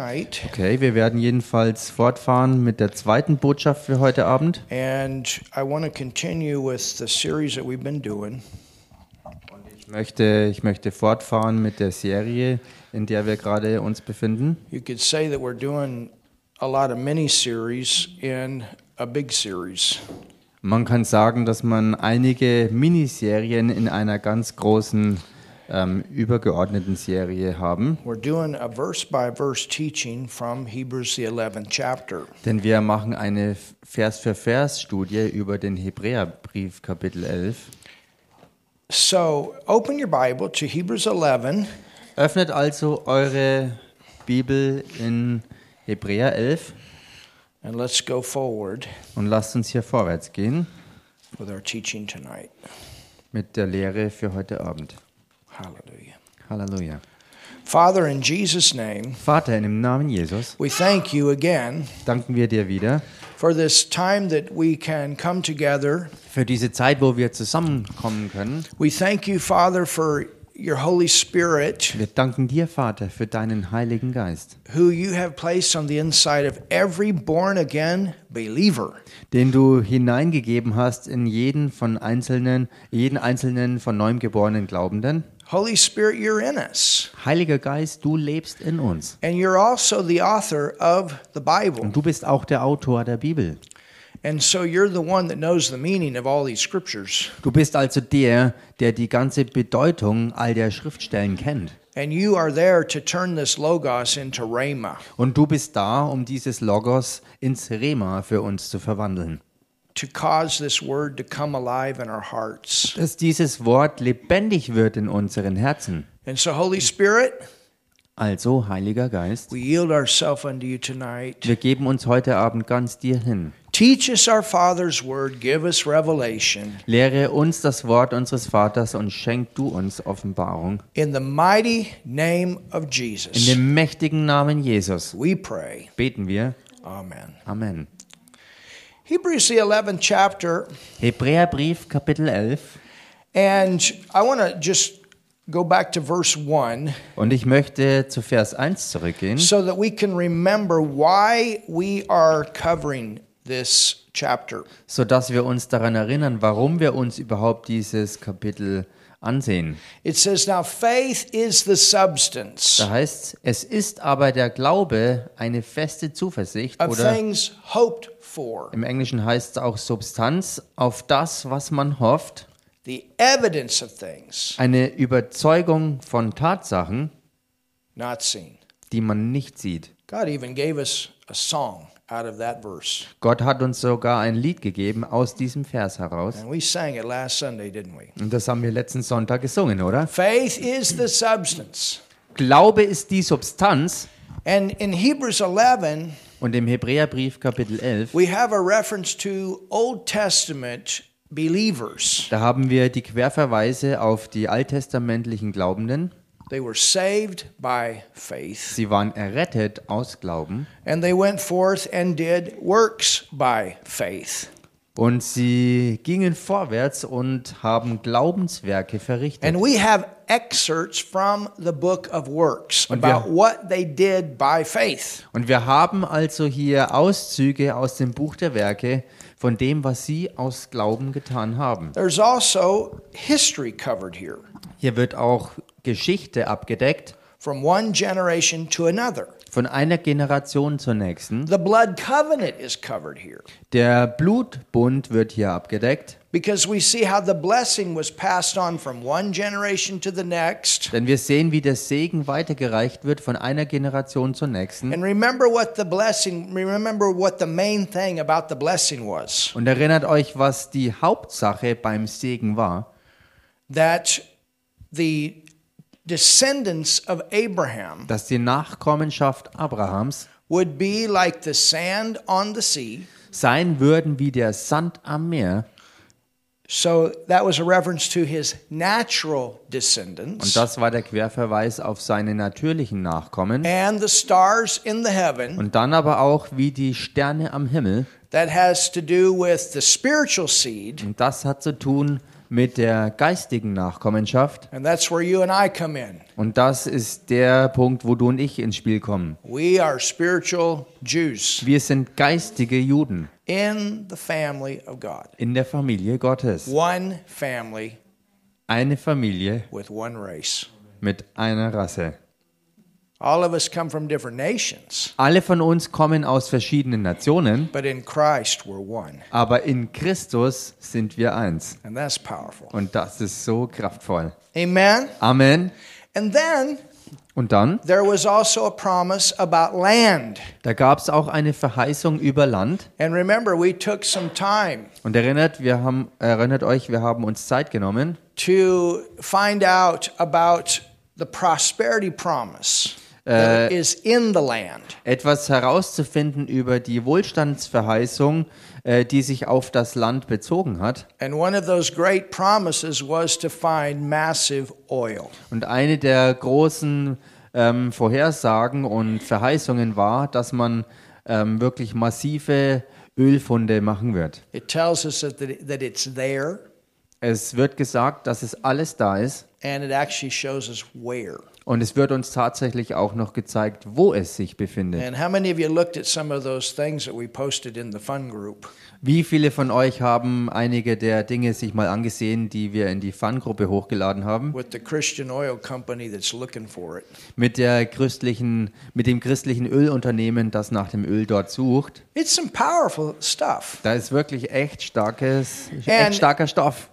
Okay, wir werden jedenfalls fortfahren mit der zweiten Botschaft für heute Abend. and I want to continue with the series that we've been doing. Ich möchte, ich möchte fortfahren mit der Serie, in der wir gerade uns befinden. You could say that we're doing a lot of mini series in a big series. Man kann sagen, dass man einige Miniserien in einer ganz großen ähm, übergeordneten Serie haben. We're doing a verse by verse teaching from Hebrews, the 11th chapter. Denn wir machen eine Vers für Vers Studie über den Hebräerbrief Kapitel 11. So open your Bible to Hebrews 11, Öffnet also eure Bibel in Hebräer 11 and let's go forward und lasst uns hier vorwärts gehen with our teaching tonight. mit der Lehre für heute Abend. Hallelujah. Hallelujah. Father, in Jesus' name, Vater, in dem Namen Jesus we thank you again danken wir dir wieder for this time that we can come together. für diese Zeit, wo wir zusammenkommen können. We thank you, Father, for your Holy Spirit, Wir danken dir, Vater, für deinen Heiligen Geist, who you have placed on the inside of every born again believer. den du hineingegeben hast in jeden von einzelnen, jeden einzelnen von neuem geborenen Glaubenden. Holy Spirit, you're in us. Heiliger Geist, du lebst in uns. And you're also the author of the Bible. Und du bist auch der Autor der Bibel. And so you're the one that knows the meaning of all these scriptures. Du bist also der, der die ganze Bedeutung all der Schriftstellen kennt. And you are there to turn this Logos into Rhema, Und du bist da, um dieses Logos ins Rema für uns zu verwandeln. Dass dieses Wort lebendig wird in unseren Herzen. And so, Holy Spirit, Also, Heiliger Geist, we yield ourselves unto you tonight. wir geben uns heute Abend ganz dir hin. Teach us our Father's word, give us revelation. Lehre uns das Wort unseres Vaters und schenk du uns Offenbarung. In the mighty name of In Jesus, dem mächtigen Namen Jesus we pray. beten wir. Amen. Amen. Hebrews, the 11th chapter, Hebräerbrief Kapitel 11. and I want to just go back to verse 1 Und ich möchte zu Vers 1 zurückgehen, so that we can remember why we are covering this chapter. sodass wir uns daran erinnern, warum wir uns überhaupt dieses Kapitel ansehen. It says, Now faith is the substance Da heißt es ist aber der Glaube eine feste Zuversicht oder things hoped for, im Englischen heißt es auch Substanz auf das, was man hofft, the evidence of things eine Überzeugung von Tatsachen, not seen. die man nicht sieht. God even gave us a song out of that verse. Gott hat uns sogar ein Lied gegeben aus diesem Vers heraus. And we sang it last Sunday, didn't we? Und das haben wir letzten Sonntag gesungen, oder? Faith is the substance. Glaube ist die Substanz. And in Hebrews 11, Und im Hebräerbrief Kapitel 11, we have a reference to Old Testament believers. da haben wir die Querverweise auf die alttestamentlichen Glaubenden. They were saved by faith, Sie waren errettet aus Glauben and they went forth and did works by faith. Und sie gingen vorwärts und haben Glaubenswerke verrichtet. And we have excerpts from the book of works Und wir- about what they did by faith. Und wir haben also hier Auszüge aus dem Buch der Werke von dem, was sie aus Glauben getan haben. There's also history covered here Hier wird auch Geschichte abgedeckt from one generation to another. Von einer Generation zur nächsten. The blood covenant is covered here Der Blutbund wird hier abgedeckt, because we see how the blessing was passed on from one generation to the next. denn wir sehen, wie der Segen weitergereicht wird von einer Generation zur nächsten. And remember what the blessing, remember what the main thing about the blessing was Und erinnert euch, was die Hauptsache beim Segen war, that the descendants of Abraham dass die Nachkommenschaft Abrahams would be like the sand on the sea. sein würden wie der Sand am Meer. So that was a reference to his natural Und descendants das war der Querverweis auf seine natürlichen Nachkommen. and the stars in the heaven. Und dann aber auch wie die Sterne am Himmel. That has to do with the spiritual seed Und das hat zu tun mit der geistigen Nachkommenschaft. And that's where you and I come in. Und das ist der Punkt, wo du und ich ins Spiel kommen. We are spiritual Jews Wir sind geistige Juden in the family of God. in der Familie Gottes. One family Eine Familie with one race. mit einer Rasse. All of us come from different nations, Alle von uns kommen aus verschiedenen Nationen, but in Christ we're one. aber in Christus sind wir eins. And that's powerful. Und das ist so kraftvoll. Amen. Amen. And then Und dann, there was also a promise about land. da gab es auch eine Verheißung über Land. And remember, we took some time Und erinnert, wir haben, erinnert euch, wir haben uns Zeit genommen, to find out about the prosperity promise that is in the land. etwas herauszufinden über die Wohlstandsverheißung, äh, die sich auf das Land bezogen hat. And one of those great promises was to find massive oil. Und eine der großen ähm, Vorhersagen und Verheißungen war, dass man ähm, wirklich massive Ölfunde machen wird. It tells us that, that it's there, Es wird gesagt, dass es alles da ist and it actually shows us where. Und es wird uns tatsächlich auch noch gezeigt, wo es sich befindet. And how many of you looked at some of those things that we posted in the fun group? Wie viele von euch haben einige der Dinge sich mal angesehen, die wir in die Fun-Gruppe hochgeladen haben? With the Christian oil company that's looking for it. Mit, der christlichen, mit dem christlichen Ölunternehmen, das nach dem Öl dort sucht. It's some powerful stuff. Da ist wirklich echt, starkes, echt starker Stoff.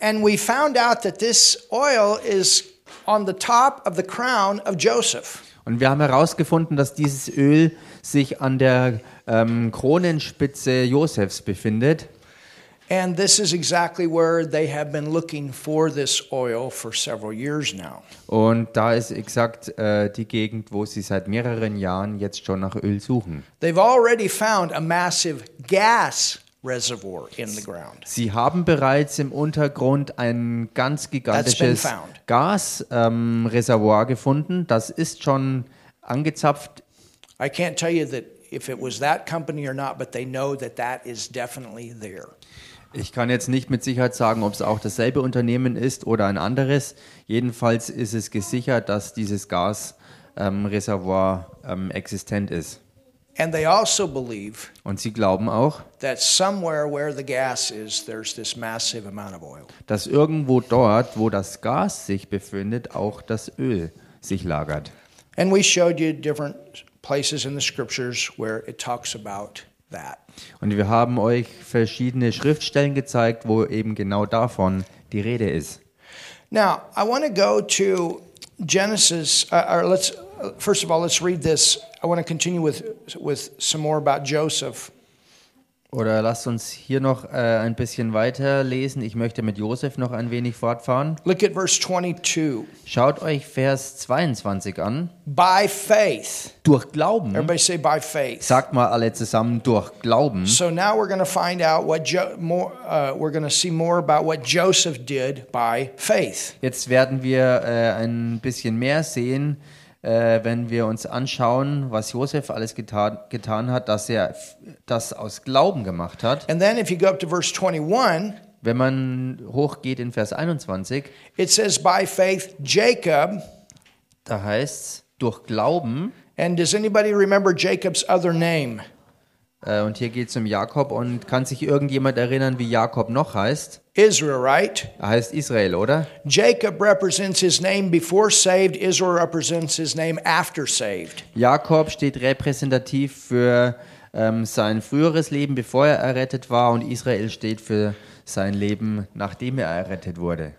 And we found out that this oil is on the top of the crown of Joseph. Und wir haben herausgefunden, dass dieses Öl sich an der ähm, Kronenspitze Josefs befindet. And this is exactly where they have been looking for this oil for several years now. Und da ist exakt äh, die Gegend, wo sie seit mehreren Jahren jetzt schon nach Öl suchen. They've already found a massive gas reservoir in the ground. Sie haben bereits im Untergrund ein ganz gigantisches. Gasreservoir ähm, gefunden. Das ist schon angezapft. I can't tell you that if it was that company or not, but they know that that is definitely there. Ich kann jetzt nicht mit Sicherheit sagen, ob es auch dasselbe Unternehmen ist oder ein anderes. Jedenfalls ist es gesichert, dass dieses Gasreservoir ähm, existent ist. And they also believe Und sie glauben auch, that somewhere where the gas is, there's this massive amount of oil. dass irgendwo dort, wo das Gas sich befindet, auch das Öl sich lagert. And we showed you different places in the scriptures where it talks about that. Und wir haben euch verschiedene Schriftstellen gezeigt, wo eben genau davon die Rede ist. Now, I want to go to Genesis, uh, or let's, uh, first of all, let's read this. I want to continue with, with some more about Joseph. Oder lasst uns hier noch äh, ein bisschen weiter lesen. Ich möchte mit Josef noch ein wenig fortfahren. Look at verse 22. Schaut euch Vers 22 an. By faith. Durch Glauben. Everybody say by faith. Sagt mal alle zusammen durch Glauben. So now we're going to find out what jo- more. Uh, we're going to see more about what Joseph did by faith. Jetzt werden wir äh, ein bisschen mehr sehen, äh, wenn wir uns anschauen, was Josef alles getan, getan hat, dass er das aus Glauben gemacht hat. And then if you go up to verse 21, Wenn man hochgeht in Vers 21, it says by faith Jacob. da heißt es, durch Glauben, And does anybody remember Jacob's other name? Äh, und hier geht es um Jakob, und kann sich irgendjemand erinnern, wie Jakob noch heißt? Israel, right? Er heißt Israel, oder? Jacob represents his name before saved, Israel represents his name after saved. Jakob steht repräsentativ für ähm, sein früheres Leben, bevor er errettet war, und Israel steht für sein Leben, nachdem er errettet wurde.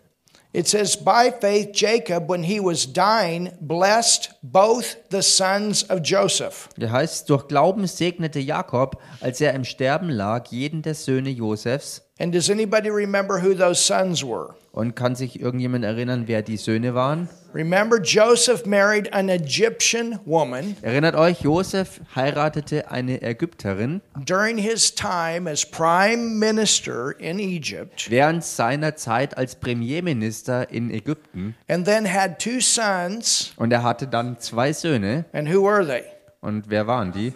It says, By faith, Jacob, when he was dying, blessed both the sons of Joseph. Der heißt, durch Glauben segnete Jakob, als er im Sterben lag, jeden der Söhne Josefs. And does anybody remember who those sons were? Und kann sich irgendjemand erinnern, wer die Söhne waren? Remember, Joseph married an Egyptian woman Erinnert euch, Josef heiratete eine Ägypterin during his time as prime minister in Egypt, während seiner Zeit als Premierminister in Ägypten. and then had two sons. Und er hatte dann zwei Söhne. And who were they? Und wer waren die?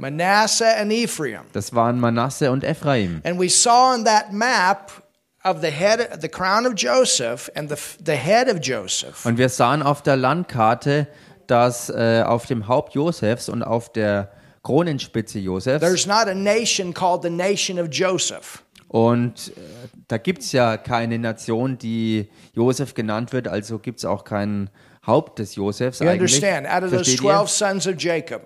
Manasseh and Ephraim. Das waren Manasse und Ephraim. And we saw on that map of the head, the crown of Joseph and the, the head of Joseph, Und wir sahen auf der Landkarte, dass äh, auf dem Haupt Josefs und auf der Kronenspitze Josefs there's not a nation called the nation of Joseph. und äh, da gibt es ja keine Nation, die Josef genannt wird, also gibt es auch kein Haupt des Josefs You eigentlich. understand? Out of those Versteht 12 ihr? sons of Jacob.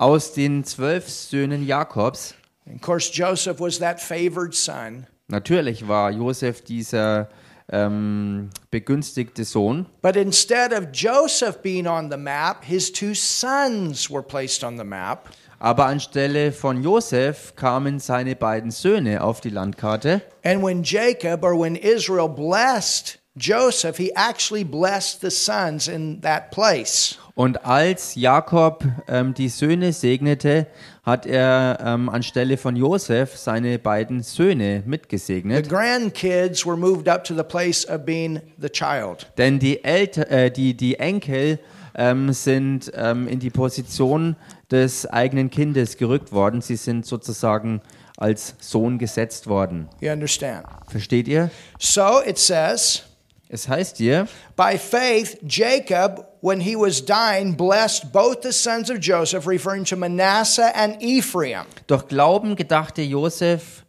Aus den zwölf Söhnen Jakobs, And of course, Joseph was that favored son. natürlich war Josef dieser ähm, begünstigte Sohn, But instead of Joseph being on the map, his two sons were placed on the map. aber anstelle von Josef kamen seine beiden Söhne auf die Landkarte. And when Jacob or when Israel blessed Joseph, he actually blessed the sons in that place. Und als Jakob ähm, die Söhne segnete, hat er ähm, anstelle von Josef seine beiden Söhne The mitgesegnet. grandkids were moved up to the place of being the child. Denn die, Elter, äh, die, die Enkel ähm, sind ähm, in die Position des eigenen Kindes gerückt worden. Sie sind sozusagen als Sohn gesetzt worden. You understand? Versteht ihr? So it says, Es heißt hier, by faith, Jacob, when he was dying, blessed both the sons of Joseph, referring to Manasseh and Ephraim. durch Glauben gedachte Josef,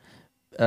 äh,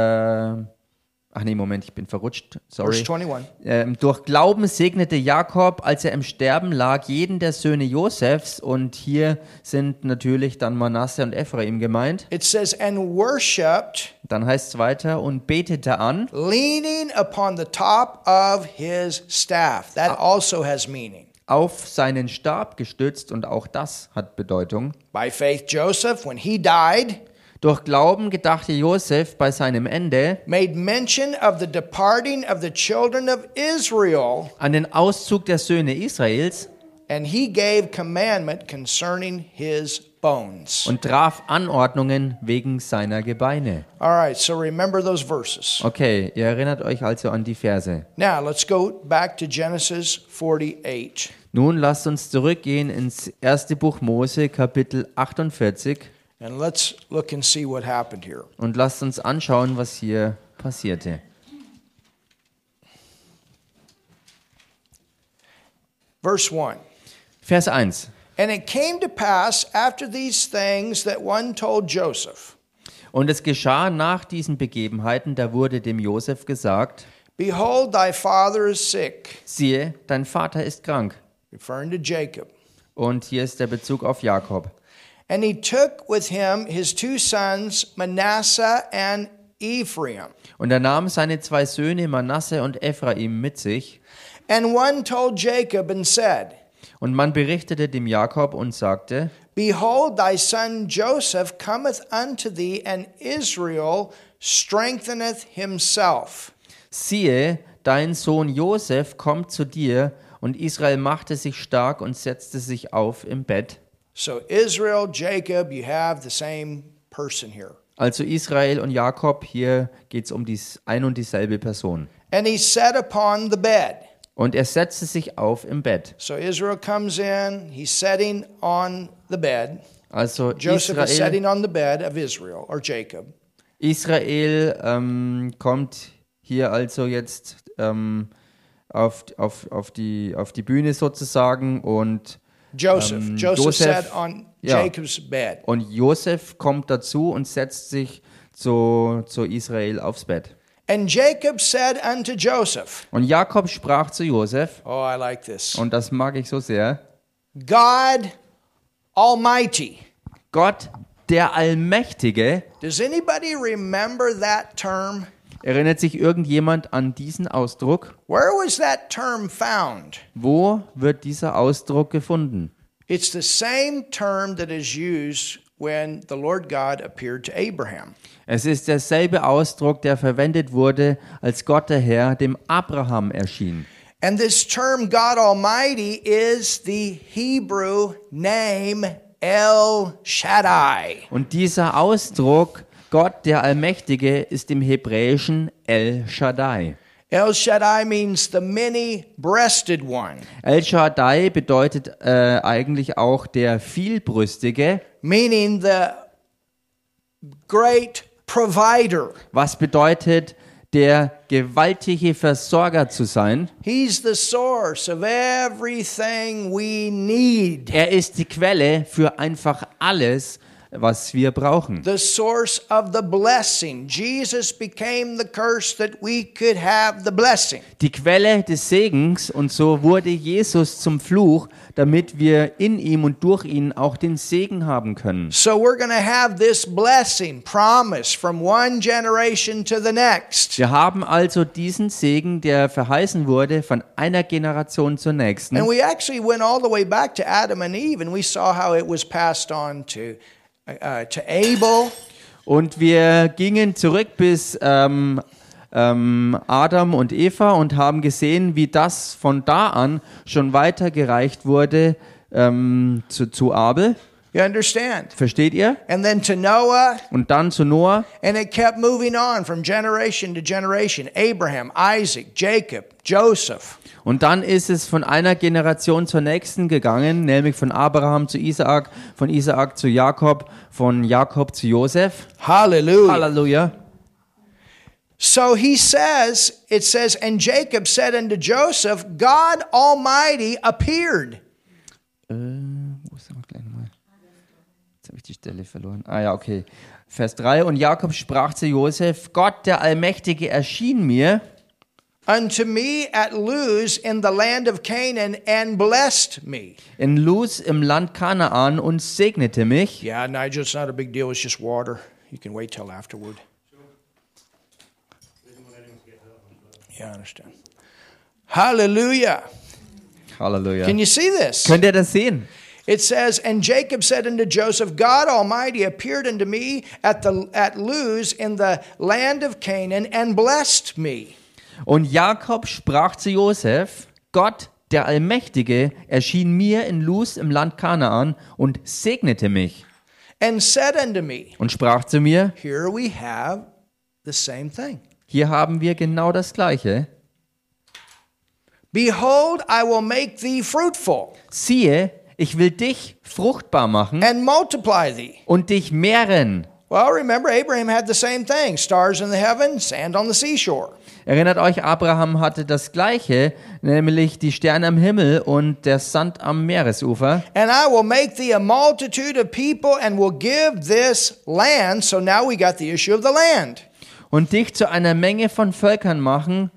ach nee, Moment, ich bin verrutscht, sorry. Verse 21. Ähm, durch Glauben segnete Jakob, als er im Sterben lag, jeden der Söhne Josefs. Und hier sind natürlich dann Manasse und Ephraim gemeint. It says, and worshiped, Dann heißt es weiter, und betete an, leaning upon the top of his staff. That also has meaning. auf seinen Stab gestützt, und auch das hat Bedeutung. By faith, Joseph, when he died, Durch Glauben gedachte Josef bei seinem Ende made mention of the departing of the children of Israel, an den Auszug der Söhne Israels and he gave commandment concerning his bones. und traf Anordnungen wegen seiner Gebeine. All right, so remember those verses. Okay, ihr erinnert euch also an die Verse. Now, let's go back to Genesis 48. Nun lasst uns zurückgehen ins erste Buch Mose, Kapitel 48, And let's look and see what happened here. und lasst uns anschauen, was hier passierte. Verse 1. Vers 1. And it came to pass after these things that one told Joseph, Und es geschah nach diesen Begebenheiten, da wurde dem Josef gesagt, Behold, thy father is sick, siehe, dein Vater ist krank. referring to Jacob. Und hier ist der Bezug auf Jakob. And he took with him his two sons, Manasseh and Ephraim. Und er nahm seine zwei Söhne Manasse und Ephraim mit sich. And one told Jacob and said, Und man berichtete dem Jakob und sagte, Behold, thy son Joseph cometh unto thee, and Israel strengtheneth himself. siehe, dein Sohn Josef kommt zu dir. Und Israel machte sich stark und setzte sich auf im Bett. So, Israel, Jacob, you have the same person here. Also Israel und Jakob, hier geht es um die ein und dieselbe Person. And he sat upon the bed. Und er setzte sich auf im Bett. So, Israel comes in, he's sitting on the bed. Also Joseph is Israel, sitting on the bed of Israel, or Jacob. Israel ähm, kommt hier also jetzt ähm, auf, auf, auf, die, auf die Bühne sozusagen und, Joseph. Um, Joseph, Joseph, sat on yeah. Jacob's bed. und Josef kommt dazu und setzt sich zu, zu Israel aufs Bett. And Jacob said unto Joseph, Und Jakob sprach zu Josef, Oh, I like this. und das mag ich so sehr, God Almighty. Gott, der Allmächtige, Does anybody remember that term? Erinnert sich irgendjemand an diesen Ausdruck? Where was that term found? Wo wird dieser Ausdruck gefunden? It's the same term that is used when the Lord God appeared to Abraham. Es ist derselbe Ausdruck, der verwendet wurde, als Gott der Herr dem Abraham erschien. And this term God Almighty is the Hebrew name El Shaddai. Und dieser Ausdruck, Gott der Allmächtige, ist im Hebräischen El Shaddai. El Shaddai means the many breasted one, El Shaddai bedeutet äh, eigentlich auch der Vielbrüstige, meaning the great provider, was bedeutet der gewaltige Versorger zu sein. He's the source of everything we need. Er ist die Quelle für einfach alles, was wir brauchen. The source of the blessing. Jesus became the curse that we could have the blessing. Die Quelle des Segens und so wurde Jesus zum Fluch, damit wir in ihm und durch ihn auch den Segen haben können. So we're going to have this blessing promise from one generation to the next. Wir haben also diesen Segen, der verheißen wurde, von einer Generation zur nächsten. And we actually went all the way back to Adam and Eve and we saw how it was passed on to uh, to Abel, Und wir gingen zurück bis ähm, ähm, Adam und Eva und haben gesehen, wie das von da an schon weitergereicht wurde ähm, zu, zu Abel. You understand? Versteht ihr? And then to Noah, Und dann zu Noah. and it kept moving on from generation to generation. Abraham, Isaac, Jacob, Joseph. Und dann ist es von einer Generation zur nächsten gegangen, nämlich von Abraham zu Isaak, von Isaak zu Jakob, von Jakob zu Josef. Hallelujah. Halleluja. So he says, it says, and Jacob said unto Joseph, God Almighty appeared. Äh, wo ist der gleich nochmal? Jetzt habe ich die Stelle verloren. Ah ja, okay. Vers 3. Und Jakob sprach zu Josef, Gott der Allmächtige erschien mir unto me at Luz in the land of Canaan and blessed me. in Luz im Land Kanaan und segnete mich. Yeah, Nigel, it's not a big deal. It's just water. You can wait till afterward. Yeah, I understand. Hallelujah. Halleluja. Can you see this? Könnt ihr das sehen? It says, And Jacob said unto Joseph, God Almighty appeared unto me at, the, at Luz in the land of Canaan and blessed me. Und Jakob sprach zu Josef, Gott, der Allmächtige, erschien mir in Luz im Land Kanaan und segnete mich And said unto me, und sprach zu mir, Here we have the same thing. hier haben wir genau das Gleiche. Behold, I will make thee fruitful Siehe, ich will dich fruchtbar machen and multiply thee. und dich mehren. Well, remember, Abraham had the same thing stars in the heaven, sand on the seashore. Erinnert euch, Abraham hatte das Gleiche, nämlich die Sterne am Himmel und der Sand am Meeresufer. And I will make thee a multitude of people and will give this land. So now we got the issue of the land. und dich zu einer Menge von Völkern machen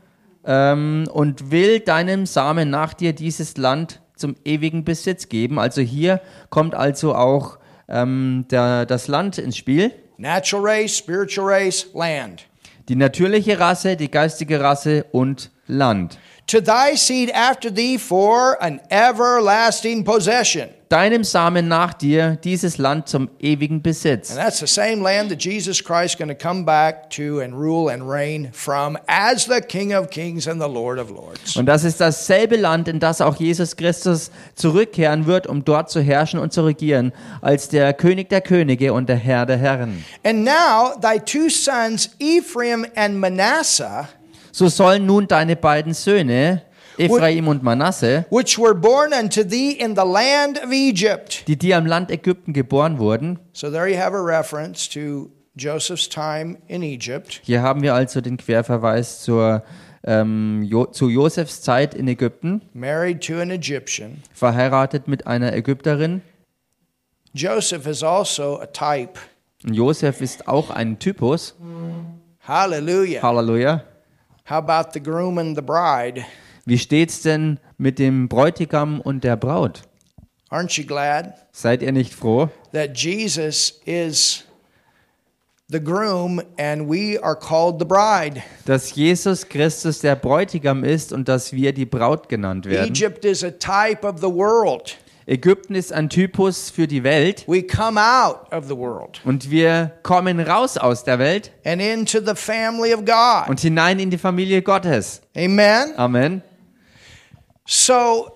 ähm, und will deinem Samen nach dir dieses Land zum ewigen Besitz geben. Also hier kommt also auch ähm, der, das Land ins Spiel. Natural race, spiritual race, land. Die natürliche Rasse, die geistige Rasse und Land. To thy seed after thee for an everlasting possession. Deinem Samen nach dir dieses Land zum ewigen Besitz. And that's the same land that Jesus Christ is going to come back to and rule and reign from as the King of Kings and the Lord of Lords. Und das ist dasselbe Land, in das auch Jesus Christus zurückkehren wird, um dort zu herrschen und zu regieren, als der König der Könige und der Herr der Herren. And now thy two sons, Ephraim and Manasseh, So sollen nun deine beiden Söhne, Ephraim und Manasse, which were born unto thee in the land of Egypt. die dir am Land Ägypten geboren wurden, So there you have a reference to Joseph's time in Egypt. hier haben wir also den Querverweis zur, ähm, jo zu Josefs Zeit in Ägypten, Married to an Egyptian. verheiratet mit einer Ägypterin. Joseph is also a type. Und Josef ist auch ein Typus. Hallelujah. Halleluja. How about the groom and the bride? Wie steht's denn mit dem Bräutigam und der Braut? Aren't you glad Seid ihr nicht froh, that Jesus is the groom and we are called the bride? dass Jesus Christus der Bräutigam ist und dass wir die Braut genannt werden? Egypt is a type of the world. Ägypten ist ein Typus für die Welt We come out of the world und wir kommen raus aus der Welt and into the family of God. und hinein in die Familie Gottes. Amen. Amen. So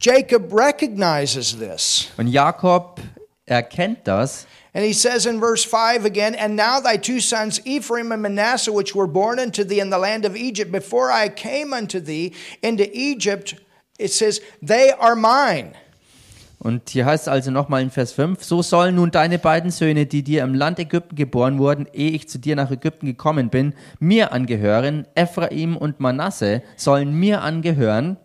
Jacob recognizes this. Und Jakob erkennt das And he says in verse 5 again, And now thy two sons, Ephraim and Manasseh, which were born unto thee in the land of Egypt, before I came unto thee into Egypt, it says, They are mine. Und hier heißt es also nochmal in Vers 5, so sollen nun deine beiden Söhne, die dir im Land Ägypten geboren wurden, ehe ich zu dir nach Ägypten gekommen bin, mir angehören. Ephraim und Manasse sollen mir angehören.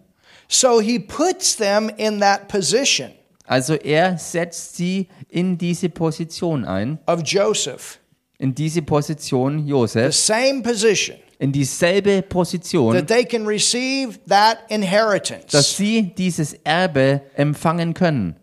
So he puts them in that position Also er setzt sie in diese Position ein, of Joseph, in diese Position the Josefs, same position in dieselbe Position, that they can receive that dass inheritance. sie dieses Erbe empfangen können.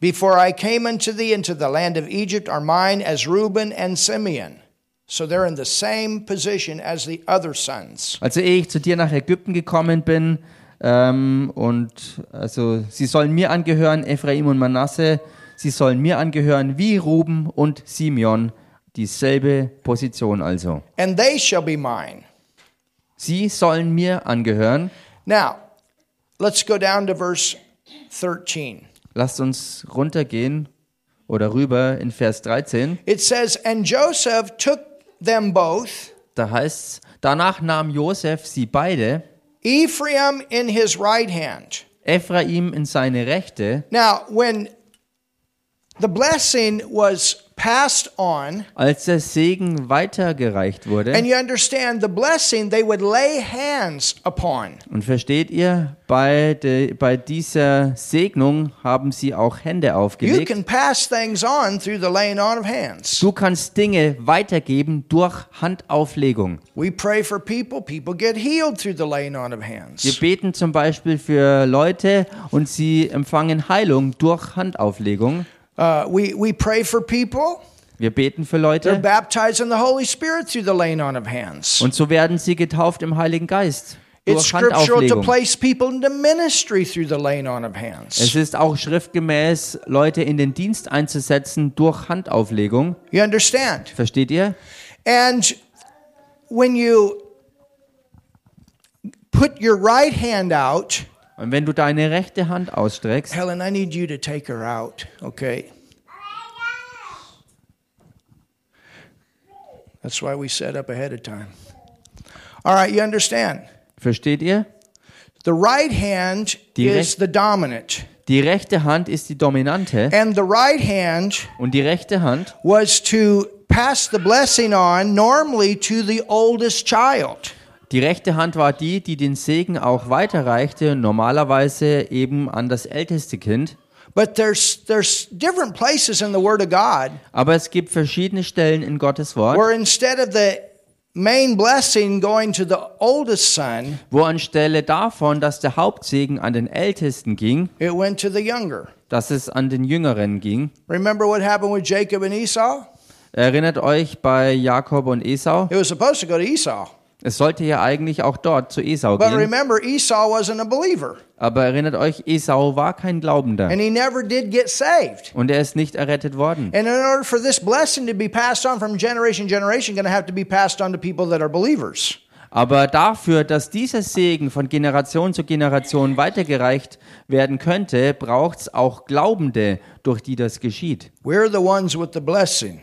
Before I came unto thee into the land of Egypt are mine as Reuben and Simeon. So they're in the same position as the other sons. Also ehe ich zu dir nach Ägypten gekommen bin, ähm, und also sie sollen mir angehören, Ephraim und Manasse, sie sollen mir angehören wie Ruben und Simeon, dieselbe Position also. And they shall be mine. Sie sollen mir angehören. Now, let's go down to verse 13. Lasst uns runtergehen oder rüber in Vers 13. It says, And Joseph took them both, Da heißt es, danach nahm Josef sie beide, Ephraim in his right hand. Ephraim in seine Rechte. Now, when the blessing was Als der Segen weitergereicht wurde, and you understand the blessing they would lay hands upon. Und versteht ihr, bei, de, bei dieser Segnung haben sie auch Hände You aufgelegt. can pass things on through the laying on of hands. Du kannst Dinge weitergeben durch Handauflegung. We pray for people, people get healed through the laying on of hands. Wir beten zum Beispiel für Leute und sie empfangen Heilung durch Handauflegung. Uh, we, we pray for people, Wir beten für they're Leute baptized in the Holy Spirit through the laying on of hands. und so werden sie getauft im Heiligen Geist It's durch scriptural to Handauflegung. place people into ministry through the laying on of hands. Es ist auch schriftgemäß, Leute in den Dienst einzusetzen durch Handauflegung. You understand? Versteht ihr? And when you put your right hand out, Und wenn du deine rechte Hand ausstreckst, Helen, I need you to take her out, okay? That's why we set up ahead of time. All right, you understand? versteht ihr? The right hand Die is the dominant, Die rechte Hand ist die dominante and the right hand und die rechte Hand was to pass the blessing on normally to the oldest child. Die rechte Hand war die, die den Segen auch weiterreichte, normalerweise eben an das älteste Kind. But there's there's different places in the Word of God Aber es gibt verschiedene Stellen in Gottes Wort, where instead of the main blessing going to the oldest son, wo anstelle davon, dass der Hauptsegen an den Ältesten ging, it went to the younger. dass es an den Jüngeren ging. Remember what happened with Jacob and Esau? Erinnert euch bei Jakob und Esau? It was supposed to go to Esau. Es sollte ja eigentlich auch dort zu Esau But gehen. remember, Esau wasn't a believer, Aber erinnert euch, Esau war kein Glaubender and he never did get saved. und er ist nicht errettet worden. And in order for this blessing to be passed on from generation to generation, going to have to be passed on to people that are believers. Aber dafür, dass dieser Segen von Generation zu Generation weitergereicht werden könnte, braucht es auch Glaubende, durch die das geschieht. We're the ones with the blessing.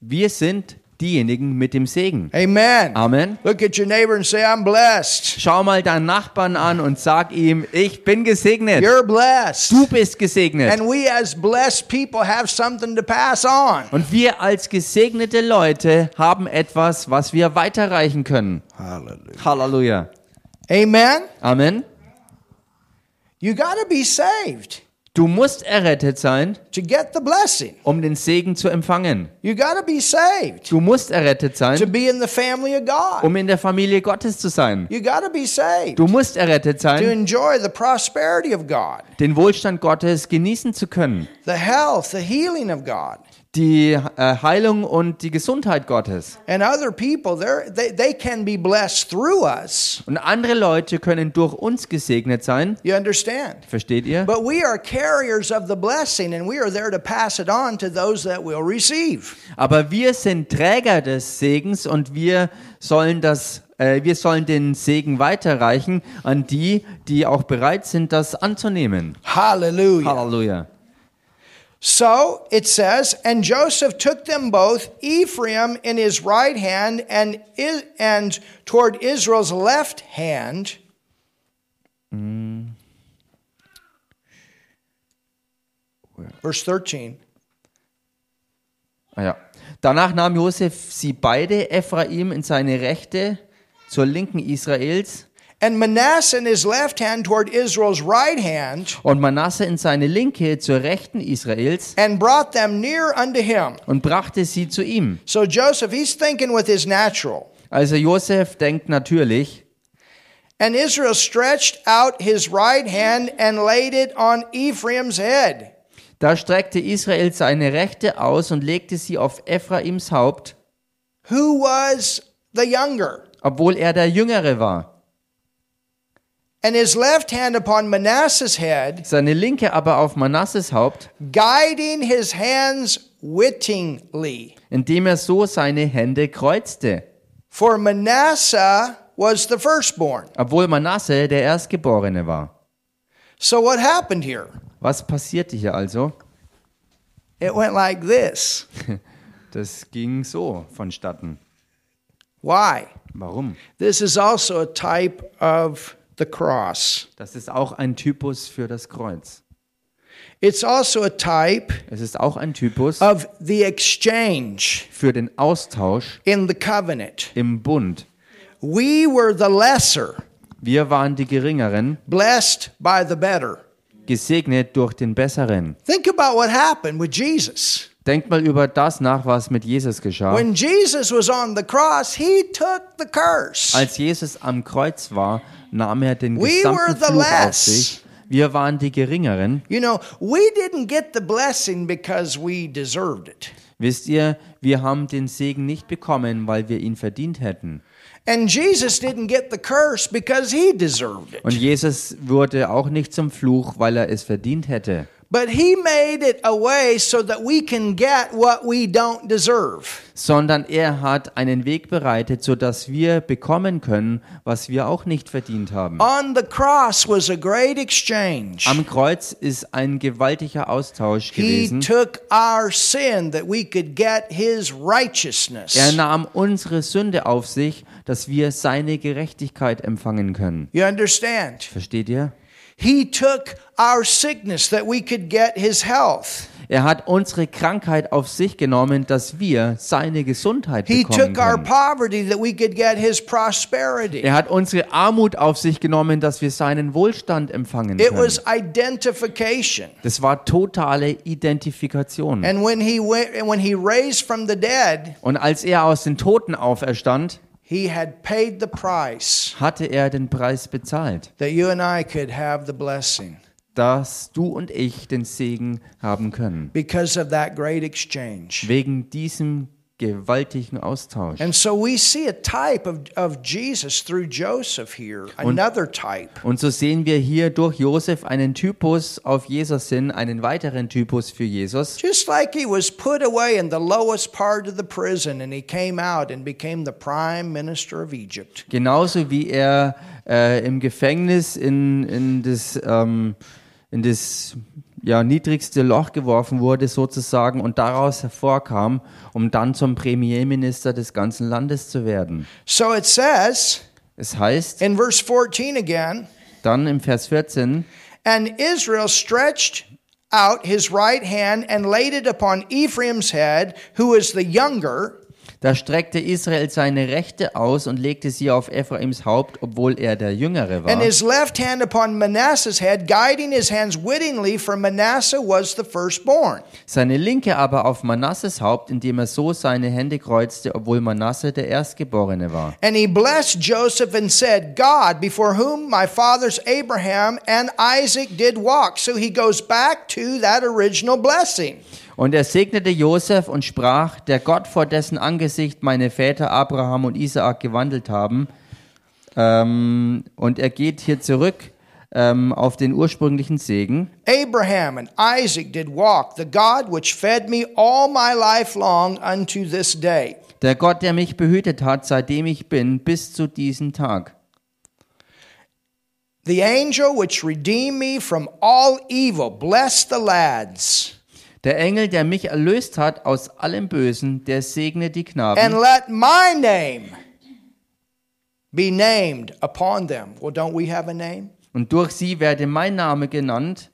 Wir sind diejenigen mit dem Segen. Amen. Amen. Look at your neighbor and say, I'm blessed. Schau mal deinen Nachbarn an und sag ihm, ich bin gesegnet. You're blessed. Du bist gesegnet. And we as blessed people have something to pass on. Und wir als gesegnete Leute haben etwas, was wir weiterreichen können. Hallelujah. Halleluja. Amen. Amen. You got to be saved Du musst errettet sein, to get the blessing. um den Segen zu empfangen. You got to be saved Du musst errettet to sein, be in the family of God. um in der Familie Gottes zu sein. You got to be saved Du musst errettet to sein, enjoy the prosperity of God, den Wohlstand Gottes genießen zu können. the health, the healing of God. Die äh, Heilung und die Gesundheit Gottes. And other people, they, they can be blessed through us. Und andere Leute können durch uns gesegnet sein. You understand? Versteht ihr? But we are carriers of the blessing, and we are there to pass it on to those that will receive. Aber wir sind Träger des Segens und wir sollen das äh, wir sollen den Segen weiterreichen an die, die auch bereit sind, das anzunehmen. Hallelujah. Halleluja. So it says, and Joseph took them both, Ephraim in his right hand, and and toward Israel's left hand. verse 13. Ah ja. Danach nahm Josef sie beide, Ephraim in seine Rechte, zur Linken Israels And Manasseh in his left hand toward Israel's right hand, und Manasse in seine Linke zur Rechten Israels and brought them near unto him. und brachte sie zu ihm. So Joseph, he's thinking with his natural. Also Josef denkt natürlich, And Israel stretched out his right hand and laid it on Ephraim's head. da streckte Israel seine Rechte aus und legte sie auf Ephraims Haupt, Who was the younger? obwohl er der Jüngere war. And his left hand upon Manasseh's head, Seine Linke aber auf Manasses Haupt, guiding his hands wittingly. indem er so seine Hände kreuzte, For Manasseh was the firstborn. obwohl Manasse der Erstgeborene war. So what happened here? Was passierte hier also? It went like this. Das ging so vonstatten. Why? Warum? This is also a type of the cross. Das ist auch ein Typus für das Kreuz. It's also a type Es ist auch ein Typus of the exchange für den Austausch in the covenant. im Bund. We were the lesser, Wir waren die Geringeren, blessed by the better. gesegnet durch den Besseren. Think about what happened with Jesus. Denkt mal über das nach, was mit Jesus geschah. When Jesus was on the cross, he took the curse. Als Jesus am Kreuz war, nahm er den We gesamten Fluch auf sich. Wir waren die Geringeren. You know, we didn't get the blessing because we deserved it. Wisst ihr, wir haben den Segen nicht bekommen, weil wir ihn verdient hätten. And Jesus didn't get the curse because he deserved Und. Jesus wurde auch nicht zum Fluch, weil er es verdient hätte. But he made it a way so that we can get what we don't deserve. Sondern er hat einen Weg bereitet, sodass wir bekommen können, was wir auch nicht verdient haben. On the cross was a great exchange. Am Kreuz ist ein gewaltiger Austausch He gewesen. took our sin that we could get his righteousness. Er nahm unsere Sünde auf sich, dass wir seine Gerechtigkeit empfangen können. You understand? Versteht ihr? He took our sickness that we could get his health. Er hat unsere Krankheit auf sich genommen, dass wir seine Gesundheit He bekommen took our können. poverty that we could get his prosperity. Er hat unsere Armut auf sich genommen, dass wir seinen Wohlstand empfangen It können. was identification. Das war totale Identifikation. And when he went and when he raised from the dead, Und als er aus den Toten auferstand, he had paid the price hatte er den Preis bezahlt, that you and I could have the blessing dass du und ich den Segen haben können. because of that great exchange. Wegen diesem gewaltigen Austausch. And so we see a type of, of Jesus through Joseph here, another type. Und so sehen wir hier durch Josef einen Typus auf Jesus hin, einen weiteren Typus für Jesus. Just like he was put away in the lowest part of the prison and he came out and became the prime minister of Egypt. Genauso wie er äh, im Gefängnis in, in das, ähm, in das ja, niedrigste Loch geworfen wurde, sozusagen, und daraus hervorkam, um dann zum Premierminister des ganzen Landes zu werden. So it says Es heißt in verse 14 again, dann im Vers 14, and Israel stretched out his right hand and laid it upon Ephraim's head, who is the younger, da streckte Israel seine Rechte aus und legte sie auf Ephraims Haupt, obwohl er der Jüngere war. and his left hand upon Manasseh's head, guiding his hands wittingly, for Manasseh was the firstborn. Seine Linke aber auf Manasses Haupt, indem er so seine Hände kreuzte, obwohl Manasse der Erstgeborene war. And he blessed Joseph and said, God, before whom my fathers Abraham and Isaac did walk. So he goes back to that original blessing. Und er segnete Josef und sprach, der Gott, vor dessen Angesicht meine Väter Abraham und Isaak gewandelt haben. Ähm, und er geht hier zurück ähm, auf den ursprünglichen Segen. Abraham and Isaac did walk, the God which fed me all my life long unto this day. Der Gott, der mich behütet hat, seitdem ich bin, bis zu diesem Tag. The angel which redeemed me from all evil, bless the lads, Der Engel, der mich erlöst hat aus allem Bösen, der segne die and Knaben. let my name be named upon them. Well, don't we have a name? Und durch sie werde mein Name genannt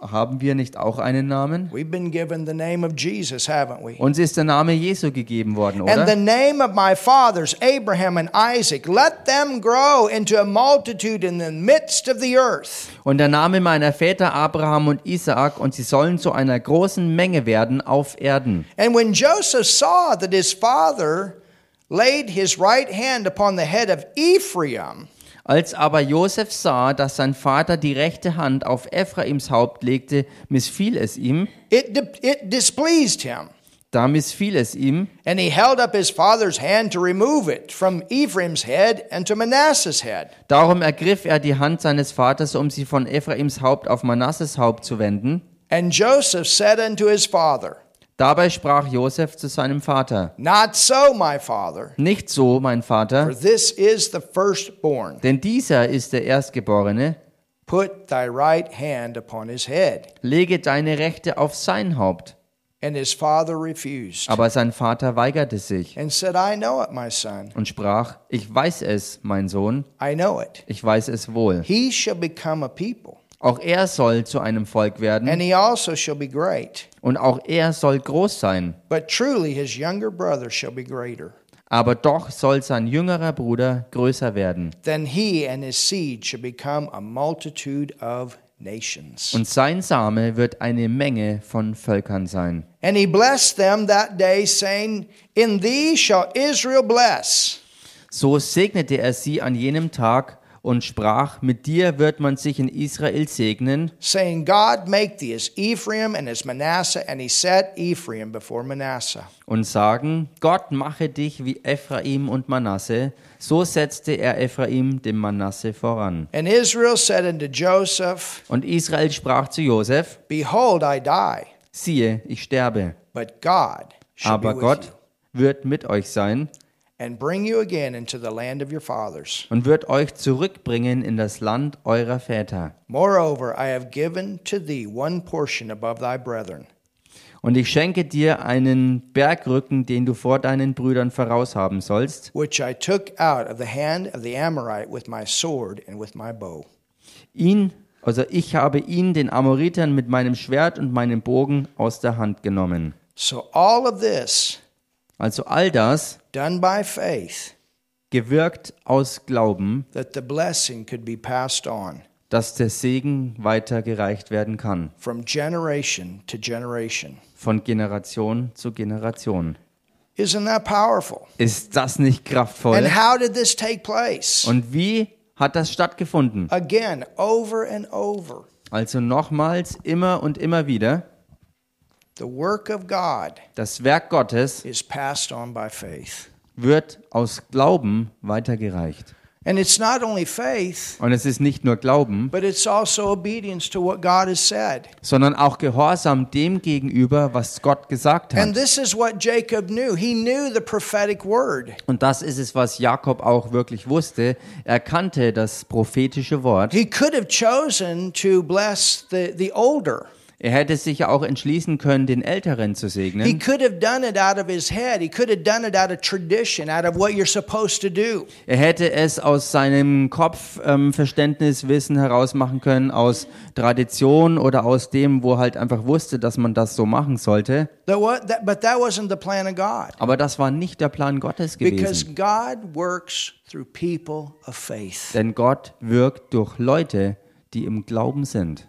Haben wir nicht auch einen Namen? We've been given the name of Jesus, haven't we? Uns ist der Name Jesu gegeben worden, And the oder? name of my fathers, Abraham and Isaac, let them grow into a multitude in the midst of the earth. Und der Name meiner Väter Abraham und Isaak, und sie sollen zu einer großen Menge werden auf Erden. And when Joseph saw that his father laid his right hand upon the head of Ephraim, Als aber Josef sah, dass sein Vater die rechte Hand auf Ephraims Haupt legte, missfiel es ihm, it, it displeased him. da missfiel es ihm, And he held up his father's hand to remove it from Ephraim's head and to Manasseh's head. darum ergriff er die Hand seines Vaters, um sie von Ephraims Haupt auf Manasses Haupt zu wenden. And Joseph said unto his father, Dabei sprach Josef zu seinem Vater, Not so, my father, nicht so, mein for Vater, this is the firstborn. denn dieser ist der Erstgeborene, Put thy right hand upon his head. lege deine Rechte auf sein Haupt. And his father refused Aber sein Vater weigerte sich and said, I know it, my son. und sprach, ich weiß es, mein Sohn, I know it. ich weiß es wohl. He shall become a people, Auch er soll zu einem Volk werden and he also shall be great. und auch er soll groß sein. But truly his younger brother shall be greater. Aber doch soll sein jüngerer Bruder größer werden. Then he and his seed shall become a multitude of nations. Und sein Same wird eine Menge von Völkern sein. And he blessed them that day, saying, In thee shall Israel bless. So segnete er sie an jenem Tag und sprach, mit dir wird man sich in Israel segnen. saying, God make thee as Ephraim and as Manasseh. And he set Ephraim before Manasseh. und sagen, Gott mache dich wie Ephraim und Manasse. So setzte er Ephraim dem Manasse voran. And Israel said unto Joseph, Und Israel sprach zu Josef, Behold, I die, siehe, ich sterbe, but God shall aber Gott wird mit euch sein and bring you again into the land of your fathers. und wird euch zurückbringen in das Land eurer Väter. Moreover, I have given to thee one portion above thy brethren. Und ich schenke dir einen Bergrücken, den du vor deinen Brüdern voraushaben sollst, which I took out of the hand of the Amorite with my sword and with my bow. ihn, also ich habe ihn den Amoritern mit meinem Schwert und meinem Bogen aus der Hand genommen. So all of this Also all das done by faith, gewirkt aus Glauben, that the blessing could be passed on dass der Segen weitergereicht werden kann, from generation to generation. von Generation zu Generation. Isn't that powerful? Ist das nicht And kraftvoll? how did this take place? Und wie hat das stattgefunden? Again, over and over. Also nochmals, immer und immer wieder, The work of God das Werk Gottes is passed on by faith. wird aus Glauben weitergereicht. And it's not only faith, Und es ist nicht nur Glauben, but it's also obedience to what God has said. sondern auch Gehorsam dem gegenüber, was Gott gesagt And hat. this is what Jacob knew. He knew the prophetic word. Und das ist es, was Jakob auch wirklich wusste. Er kannte das prophetische Wort. He could have chosen to bless the, the older. Er hätte sich auch entschließen können, den Älteren zu He segnen. could have done it out of his head. He could have done it out of tradition, out of what you're supposed to do. Er hätte es aus seinem Kopfverständnis, Wissen heraus machen können, aus Tradition oder aus dem, wo er halt einfach wusste, dass man das so machen sollte. But that wasn't the plan of God. Aber das war nicht der Plan Gottes Because gewesen. God works through people of faith. Denn Gott wirkt durch Leute, die im Glauben sind.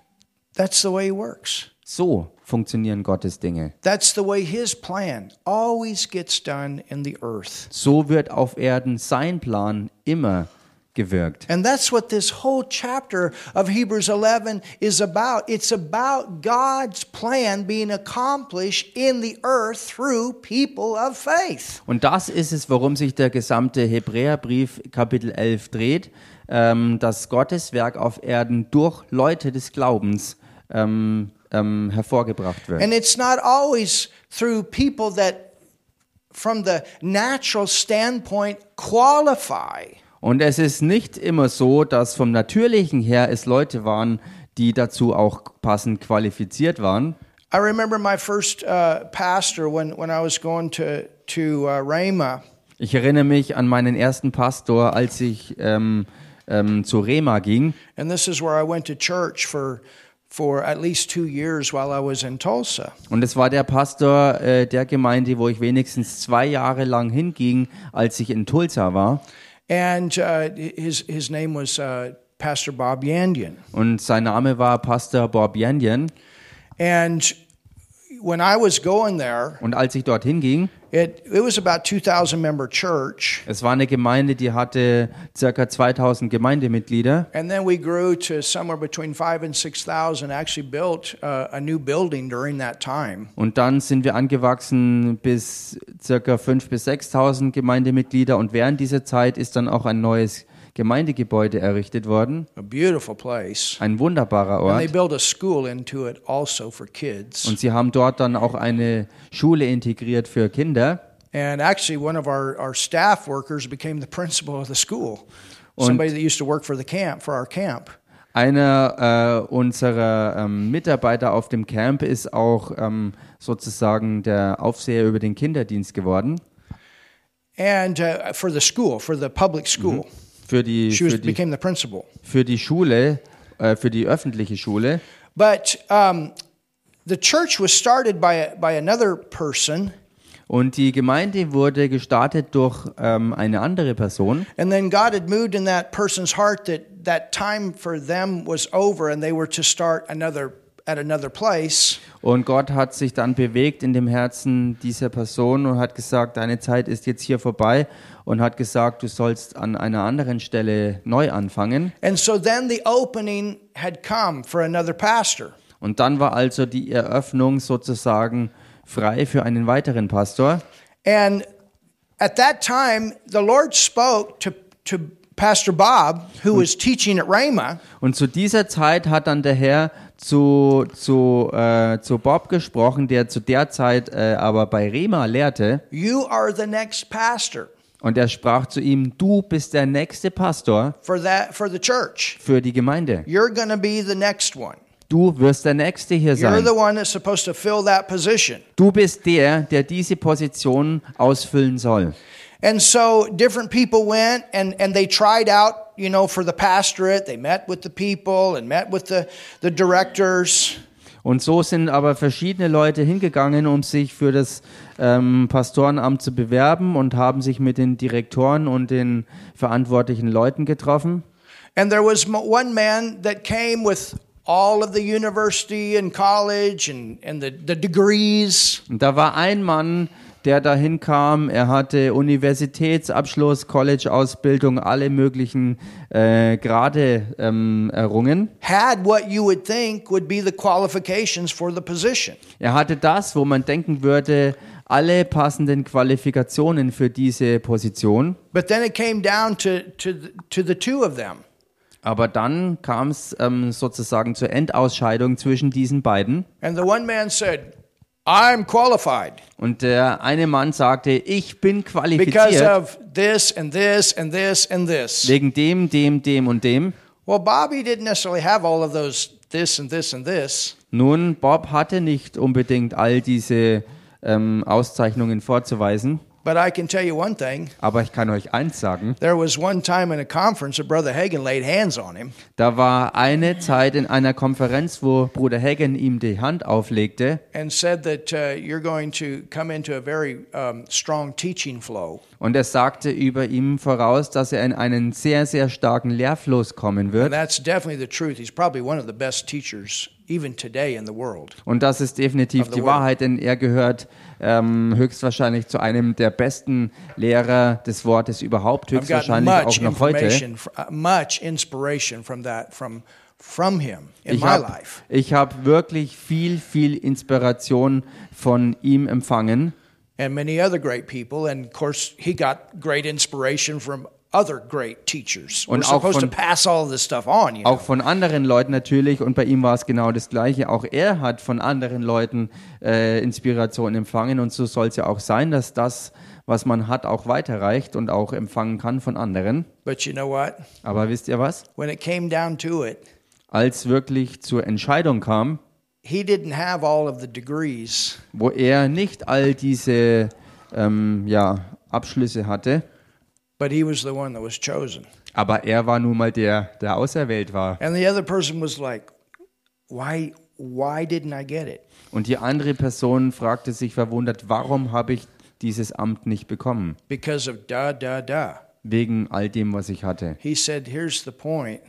That's the way He works. So funktionieren Gottes Dinge. That's the way His plan always gets done in the earth. So wird auf Erden sein Plan immer gewirkt. And that's what this whole chapter of Hebrews 11 is about. It's about God's plan being accomplished in the earth through people of faith. Und das ist es, worum sich der gesamte Hebräerbrief Kapitel 11 dreht, ähm, dass Gottes Werk auf Erden durch Leute des Glaubens ähm, ähm, hervorgebracht wird. And it's not always through people that, from the natural standpoint, qualify. Und es ist nicht immer so, dass vom Natürlichen her es Leute waren, die dazu auch passend qualifiziert waren. I remember my first uh, pastor when, when I was going to, to uh, Rhema. Ich erinnere mich an meinen ersten Pastor, als ich ähm, ähm, zu Rema ging. And this is where I went to church for for at least two years while I was in Tulsa. Und es war der Pastor äh, der Gemeinde, wo ich wenigstens zwei Jahre lang hinging, als ich in Tulsa war. And uh, his, his name was uh, Pastor Bob Yandian. Und sein Name war Pastor Bob Yandian. And when I was going there, Und als ich dorthin ging, it, it was about 2,000 member church. es war eine Gemeinde, die hatte circa 2000 Gemeindemitglieder. And then we grew to somewhere between five and 6,000, actually built uh, a new building during that time. Und dann sind wir angewachsen bis circa 5.000 bis 6.000 Gemeindemitglieder. Und während dieser Zeit ist dann auch ein neues Gemeindegebäude errichtet worden. Ein wunderbarer Ort. also. Und sie haben dort dann auch eine Schule integriert für Kinder. And actually, one of our, our staff workers became the principal of the school. Somebody that used to work for the camp, for our camp. Einer äh, unserer ähm, Mitarbeiter auf dem Camp ist auch ähm, sozusagen der Aufseher über den Kinderdienst geworden. And uh, for the school, for the public school. Für die, She was, für die, became the principal. für die Schule, äh, für die öffentliche Schule. But um, the church was started by, by another person, Und die Gemeinde wurde gestartet durch ähm, eine andere Person. and then God had moved in that person's heart that that time for them was over and they were to start another. Und Gott hat sich dann bewegt in dem Herzen dieser Person und hat gesagt, deine Zeit ist jetzt hier vorbei und hat gesagt, du sollst an einer anderen Stelle neu anfangen. And so then the opening had come for another pastor. Und dann war also die Eröffnung sozusagen frei für einen weiteren Pastor. And at that time, the Lord spoke to, to Pastor Bob, who was teaching at Rhema, Und zu dieser Zeit hat dann der Herr zu, zu, äh, zu Bob gesprochen, der zu der Zeit äh, aber bei Rema lehrte. You are the next pastor Und er sprach zu ihm, du bist der nächste Pastor for that for the church. für die Gemeinde. You're to be the next one. Du wirst der Nächste hier You're sein. the one that's supposed to fill that position. Du bist der, der diese Position ausfüllen soll. And so different people went and, and they tried out, you know, for the pastorate. They met with the people and met with the, the directors. Und so sind aber verschiedene Leute hingegangen, um sich für das ähm, Pastorenamt zu bewerben und haben sich mit den Direktoren und den verantwortlichen Leuten getroffen. And there was one man that came with all of the university and college and, and the, the degrees. Und da war ein Mann, der dahin kam. Er hatte Universitätsabschluss, College-Ausbildung, alle möglichen äh, Grade ähm, errungen. had what you would think would be the qualifications for the position. Er hatte das, wo man denken würde, alle passenden Qualifikationen für diese Position. But then it came down to, to, the, to the two of them. Aber dann kam es ähm, sozusagen zur Endausscheidung zwischen diesen beiden. And the one man said, I'm qualified Und der eine Mann sagte, ich bin because qualifiziert of this and this and this and this. wegen dem, dem, dem und dem. Well, Bobby didn't necessarily have all of those this and this and this. Nun, Bob hatte nicht unbedingt all diese ähm, Auszeichnungen vorzuweisen, But I can tell you one thing. aber ich kann euch eins sagen. There was one time in a conference that Brother Hagan laid hands on him. Da war eine Zeit in einer Konferenz, wo Bruder Hagen ihm die Hand auflegte and said that uh, you're going to come into a very um, strong teaching flow. und er sagte über ihm voraus, dass er in einen sehr, sehr starken Lehrfluss kommen And wird. that's definitely the truth. He's probably one of the best teachers even today in the world. Und das ist definitiv die. Wahrheit, denn er gehört ähm, höchstwahrscheinlich zu einem der besten Lehrer des Wortes überhaupt, höchstwahrscheinlich auch noch heute. uh, Ich my habe life. hab wirklich viel, viel Inspiration von ihm empfangen. and many other great people. And of course, he got great inspiration from other great teachers. We're Und auch supposed to von- pass all this stuff on, you know. Auch von anderen Leuten natürlich und bei ihm war es genau das Gleiche. Auch er hat von anderen Leuten äh, Inspiration empfangen und so soll es ja auch sein, dass das, was man hat, auch weiterreicht und auch empfangen kann von anderen. But you know what? Aber wisst ihr was? When it came down to it, Als wirklich zur Entscheidung kam, he didn't have all of the degrees, wo er nicht all diese ähm, ja, Abschlüsse hatte, but he was the one that was chosen. aber er war nun mal der, der auserwählt war. And the other person was like, why why didn't I get it? Und die andere Person fragte sich verwundert, warum habe ich dieses Amt nicht bekommen? Because of da da da. Wegen all dem, was ich hatte. He said, here's the point.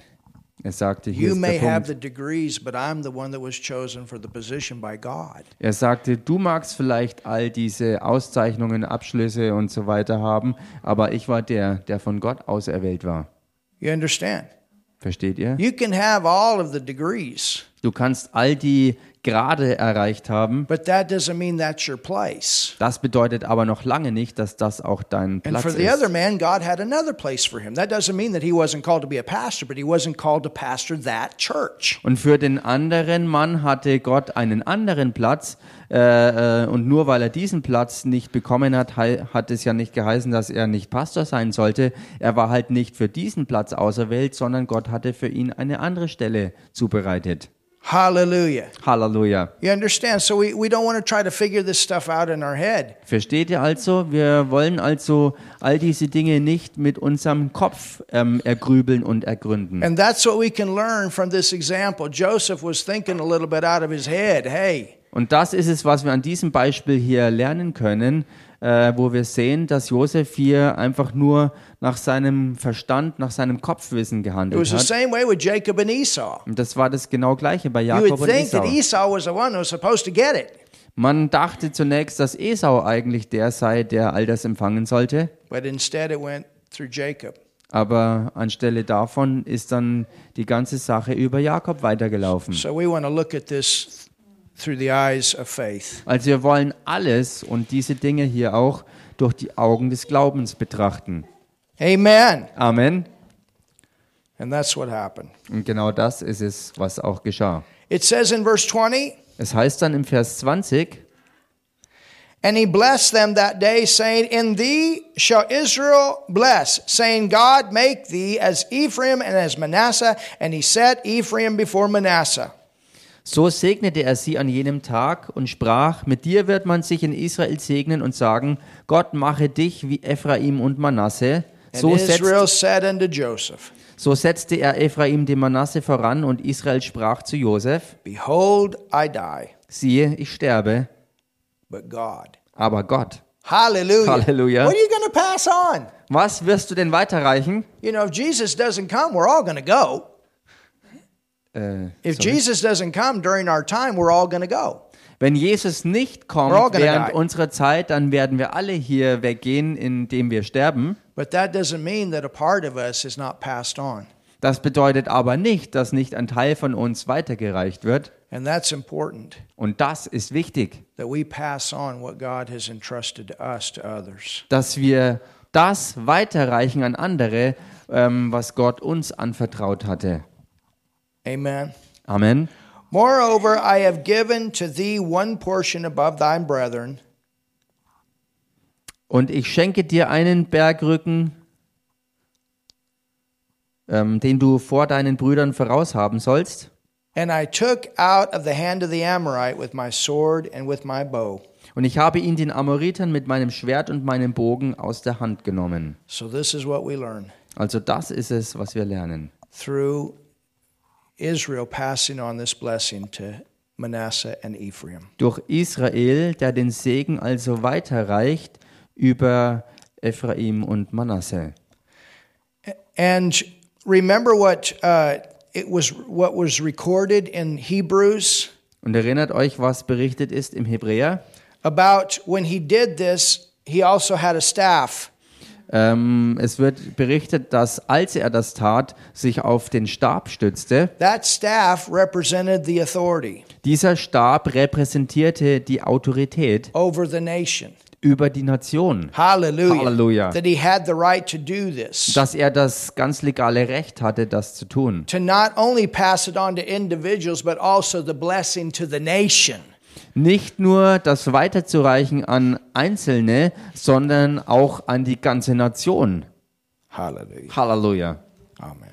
Er sagte, hier You ist may der have the Punkt. degrees, but I'm the one that was chosen for the position by God. Er sagte, du magst vielleicht all diese Auszeichnungen, Abschlüsse und so weiter haben, aber ich war der, der von Gott auserwählt war. You understand? Versteht ihr? You can have all of the degrees, Du kannst all die Grade erreicht haben. but that doesn't mean that's your place. Das bedeutet aber noch lange nicht, dass das auch dein Platz for the other ist. man, God had another place for him. That doesn't mean that he wasn't called to be a pastor, but he wasn't called to pastor that church. Und für den anderen Mann hatte Gott einen anderen Platz. Äh, äh, und nur weil er diesen Platz nicht bekommen hat, hat es ja nicht geheißen, dass er nicht Pastor sein sollte. Er war halt nicht für diesen Platz auserwählt, sondern Gott hatte für ihn eine andere Stelle zubereitet. Hallelujah. Halleluja. You understand? So we, we don't want to try to figure this stuff out in our head. Versteht ihr also? Wir wollen also all diese Dinge nicht mit unserem Kopf ähm, ergrübeln und ergründen. And that's what we can learn from this example. Joseph was thinking a little bit out of his head. Hey, Und das ist es, was wir an diesem Beispiel hier lernen können, äh, wo wir sehen, dass Josef hier einfach nur nach seinem Verstand, nach seinem Kopfwissen gehandelt hat. Und das war das genau gleiche bei Jakob und Esau. Man dachte zunächst, dass Esau eigentlich der sei, der all das empfangen sollte. Aber anstelle davon ist dann die ganze Sache über Jakob weitergelaufen. So we want to look at this through the eyes of faith. Also wir wollen alles und diese Dinge hier auch durch die Augen des Glaubens betrachten. Amen. Amen. And that's what happened. Und genau das ist es, was auch geschah. It says in verse 20, Es heißt dann im Vers 20, And he blessed them that day, saying, In thee shall Israel bless, saying, God make thee as Ephraim and as Manasseh. And he set Ephraim before Manasseh. So segnete er sie an jenem Tag und sprach, mit dir wird man sich in Israel segnen und sagen, Gott mache dich wie Ephraim und Manasse. So, Israel setzt, said unto Joseph, so setzte er Ephraim dem Manasse voran und Israel sprach zu Josef, Behold, I die, siehe, ich sterbe, but God. aber Gott. Hallelujah. Hallelujah. What are you going to pass on? Was wirst du denn weiterreichen? You know, if Jesus doesn't come, we're all going to go. Äh, If sorry. Jesus doesn't come during our time, we're all going to go. Wenn Jesus nicht kommt während die. unserer Zeit, dann werden wir alle hier weggehen, indem wir sterben. But that doesn't mean that a part of us is not passed on. Das bedeutet aber nicht, dass nicht ein Teil von uns weitergereicht wird. And that's important Und das ist wichtig, that we pass on what God has entrusted to us to others. dass wir das weiterreichen an andere, ähm, was Gott uns anvertraut hatte. Amen. Amen. Moreover, I have given to thee one portion above thine brethren, Und ich schenke dir einen Bergrücken, ähm, den du vor deinen Brüdern voraushaben sollst. and I took out of the hand of the Amorite with my sword and with my bow. Und ich habe ihn den Amoritern mit meinem Schwert und meinem Bogen aus der Hand genommen. So this is what we learn Also das ist es, was wir lernen. through Israel passing on this blessing to Manasseh and Ephraim. Durch Israel, der den Segen also weiterreicht über Ephraim und Manasse. And remember what uh, it was what was recorded in Hebrews Und erinnert euch, was berichtet ist im Hebräer? about when he did this, he also had a staff. Ähm, es wird berichtet, dass als er das tat, sich auf den Stab stützte. That staff represented the authority Dieser Stab repräsentierte die Autorität over the nation. über die Nation. Hallelujah. Hallelujah. That he had the right to do this. Dass er das ganz legale Recht hatte, das zu tun. To not only pass it on to individuals, but also the blessing to the nation. Nicht nur das weiterzureichen an Einzelne, sondern auch an die ganze Nation. Hallelujah. Halleluja. Amen.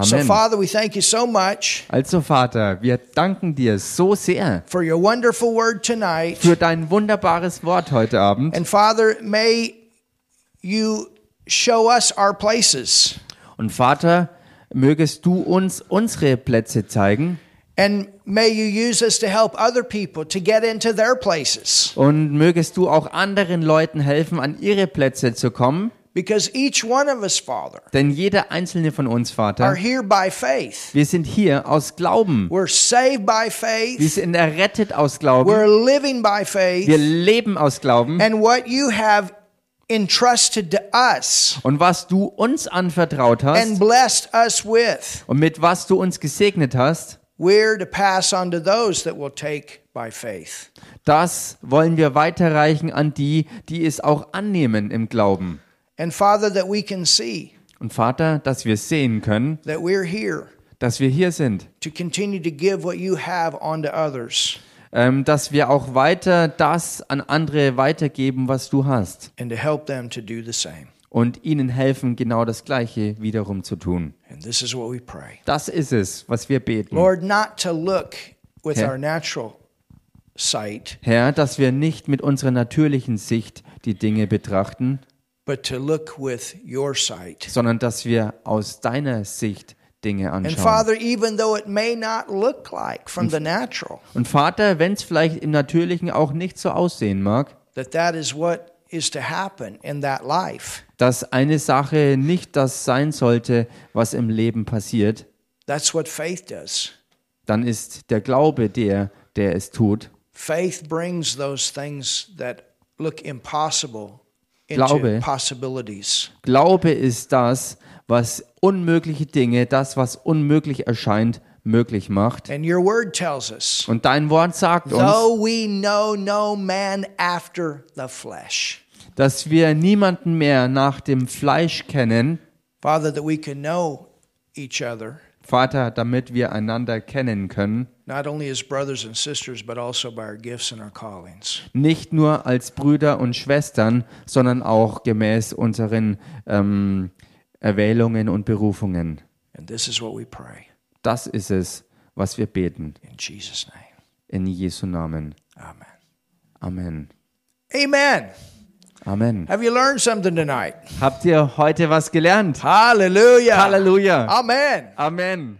So, Amen. Father, we thank you so much Also Vater, wir danken dir so sehr for your wonderful word tonight. für dein wunderbares Wort heute Abend. And Father, may you show us our places. Und Vater, mögest du uns unsere Plätze zeigen And may you use us to help other people to get into their places. und mögest du auch anderen Leuten helfen, an ihre Plätze zu kommen. Because each one of us, Father, Denn jeder einzelne von uns, are Vater, here by faith. wir sind hier aus Glauben. We're saved by Wir faith. sind errettet aus Glauben. We're living by Wir faith. leben aus Glauben. And what you have entrusted to us Und was du uns anvertraut and hast blessed us with, und mit was du uns gesegnet hast, we're to pass on to those that will take by faith. das wollen wir weiterreichen an die, die es auch annehmen im Glauben. And Father, that we can see Und Vater, dass wir sehen können, that we're here dass wir hier sind, to continue to give what you have on to others ähm, dass wir auch weiter das an andere weitergeben, was du hast and to help them to do the same. Und ihnen helfen, genau das Gleiche wiederum zu tun. And this is what we pray. Das ist es, was wir beten. Lord, not to look with Yeah. our natural sight, Herr, dass wir nicht mit unserer natürlichen Sicht die Dinge betrachten, but to look with your sight. sondern dass wir aus deiner Sicht Dinge And anschauen. Father, even though it may not look like from the natural, Und Vater, wenn es vielleicht im Natürlichen auch nicht so aussehen mag, that that is what is to happen in that life. Dass eine Sache nicht das sein sollte, was im Leben passiert, That's what faith does. dann ist der Glaube der, der es tut. Faith brings those things that look impossible into Glaube. possibilities. Glaube ist das, was unmögliche Dinge, das, was unmöglich erscheint, möglich macht. And your word tells us, Und dein Wort sagt uns, though we know no man after the flesh, dass wir niemanden mehr nach dem Fleisch kennen, Father, that we can know each other, Vater, damit wir einander kennen können, not only as brothers and sisters, but also by our gifts and our callings. nicht nur als Brüder und Schwestern, sondern auch gemäß unseren ähm, Erwählungen und Berufungen. And this is what we pray Das ist es, was wir beten. in Jesus' name. In Jesu Namen. Amen. Amen. Amen. Amen. Have you learned something tonight? Habt ihr heute was gelernt? Hallelujah. Halleluja. Amen. Amen.